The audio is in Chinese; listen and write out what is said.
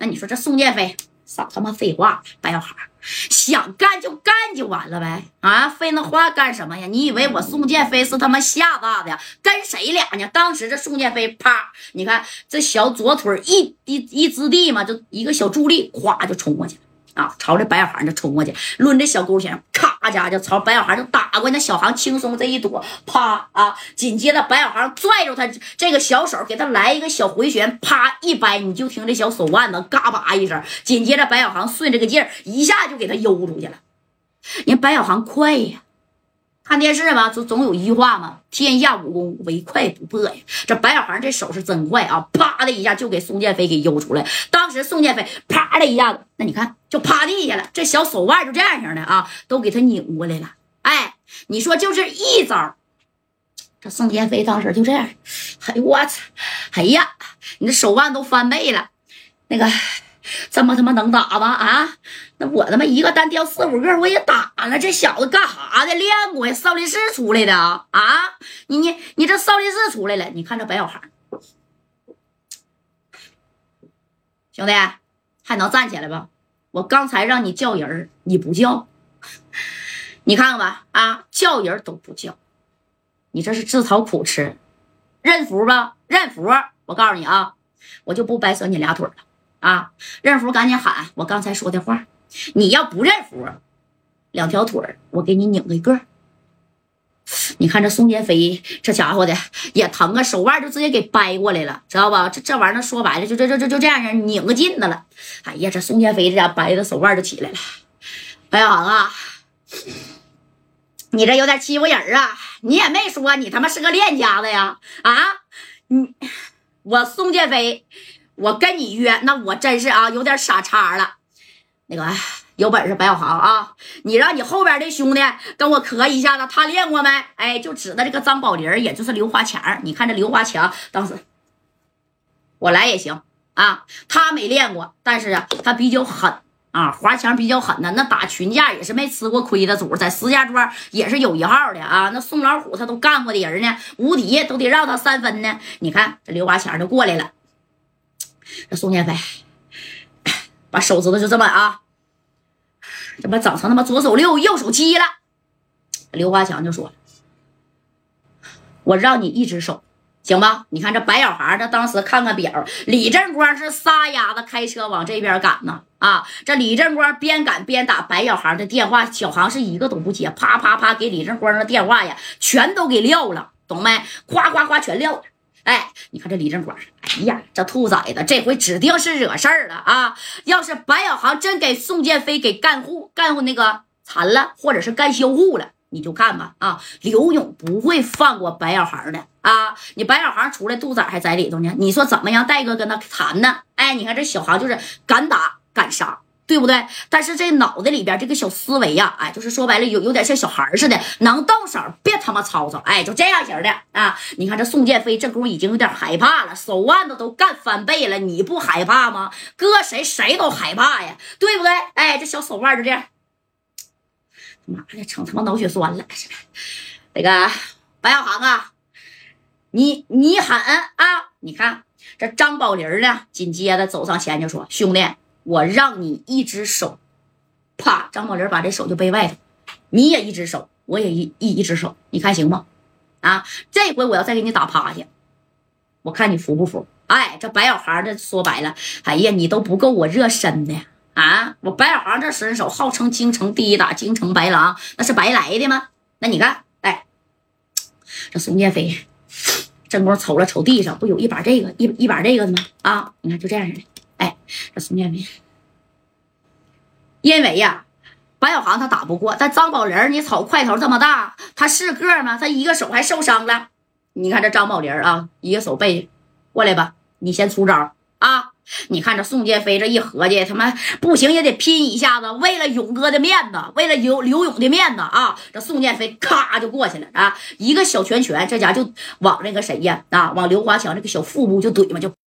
那你说这宋建飞少他妈废话，白小孩想干就干就完了呗啊，废那话干什么呀？你以为我宋建飞是他妈吓大的呀？跟谁俩呢？当时这宋建飞啪，你看这小左腿一一一支地嘛，就一个小助力，咵就冲过去了。啊，朝着白小航就冲过去，抡着小钩枪，咔家就朝白小航就打过去。那小航轻松这一躲，啪啊！紧接着白小航拽住他这个小手，给他来一个小回旋，啪一掰，你就听这小手腕子嘎巴一声。紧接着白小航顺这个劲儿，一下就给他悠出去了。人白小航快呀！看电视吧，总总有一句话嘛，天下武功唯快不破呀。这白小航这手是真快啊，啪的一下就给宋建飞给悠出来。当时宋建飞啪这一下子，那你看就趴地下了，这小手腕就这样型的啊，都给他拧过来了。哎，你说就是一招，这宋建飞当时就这样，哎我操，哎呀，你这手腕都翻倍了，那个。这么他妈能打吗？啊，那我他妈一个单挑四五个我也打了。这小子干啥的？练过呀？少林寺出来的啊？啊，你你你这少林寺出来了？你看这白小孩，兄弟还能站起来吧？我刚才让你叫人你不叫，你看看吧，啊，叫人都不叫，你这是自讨苦吃，认服吧？认服！我告诉你啊，我就不掰折你俩腿了。啊！认服，赶紧喊！我刚才说的话，你要不认服，两条腿我给你拧一个。你看这宋建飞这家伙的也疼啊，手腕就直接给掰过来了，知道吧？这这玩意儿说白了，就这这这就这样式拧个劲的了。哎呀，这宋建飞这家掰的手腕就起来了。白小航啊，你这有点欺负人啊！你也没说你他妈是个练家子呀？啊，你我宋建飞。我跟你约，那我真是啊，有点傻叉了。那个有本事白小航啊，你让你后边的兄弟跟我磕一下子，他练过没？哎，就指的这个张宝林，也就是刘华强。你看这刘华强当时，我来也行啊。他没练过，但是啊，他比较狠啊。华强比较狠的，那打群架也是没吃过亏的主，在石家庄也是有一号的啊。那宋老虎他都干过的人呢，无敌都得让他三分呢。你看这刘华强就过来了。这宋建飞 把手指头就这么啊，这不整成他妈左手六右手七了。刘华强就说：“我让你一只手，行吧？你看这白小孩，这当时看看表，李正光是撒丫子开车往这边赶呢。啊，这李正光边赶边打白小航的电话，小航是一个都不接，啪啪啪给李正光的电话呀，全都给撂了，懂没？夸夸夸全撂了。”哎，你看这李正光，哎呀，这兔崽子这回指定是惹事儿了啊！要是白小航真给宋建飞给干户干户那个残了，或者是干销户了，你就干吧啊！刘勇不会放过白小航的啊！你白小航出来，肚崽还在里头呢，你说怎么让？戴哥跟他谈呢？哎，你看这小航就是敢打敢杀。对不对？但是这脑子里边这个小思维呀，哎，就是说白了，有有点像小孩似的，能动手别他妈吵吵，哎，就这样型的啊！你看这宋建飞这功夫已经有点害怕了，手腕子都干翻倍了，你不害怕吗？搁谁谁都害怕呀，对不对？哎，这小手腕就这样，妈的，成他妈脑血栓了！那个白小航啊，你你狠啊！你看这张宝林呢，紧接着走上前就说：“兄弟。”我让你一只手，啪！张宝林把这手就背外头，你也一只手，我也一一一只手，你看行吗？啊！这回我要再给你打趴下，我看你服不服？哎，这白小航这说白了，哎呀，你都不够我热身的啊！我白小航这身手号称京城第一打，京城白狼，那是白来的吗？那你看，哎，这宋建飞，正光瞅了瞅地上，不有一把这个一一把这个的吗？啊，你看就这样式的。这宋建飞，因为呀，白小航他打不过，但张宝林你瞅块头这么大，他是个吗？他一个手还受伤了。你看这张宝林啊，一个手背过来吧，你先出招啊！你看这宋建飞这一合计，他妈不行也得拼一下子，为了勇哥的面子，为了刘刘勇的面子啊！这宋建飞咔就过去了啊，一个小拳拳，这家就往那个谁呀啊，往刘华强这个小腹部就怼嘛就。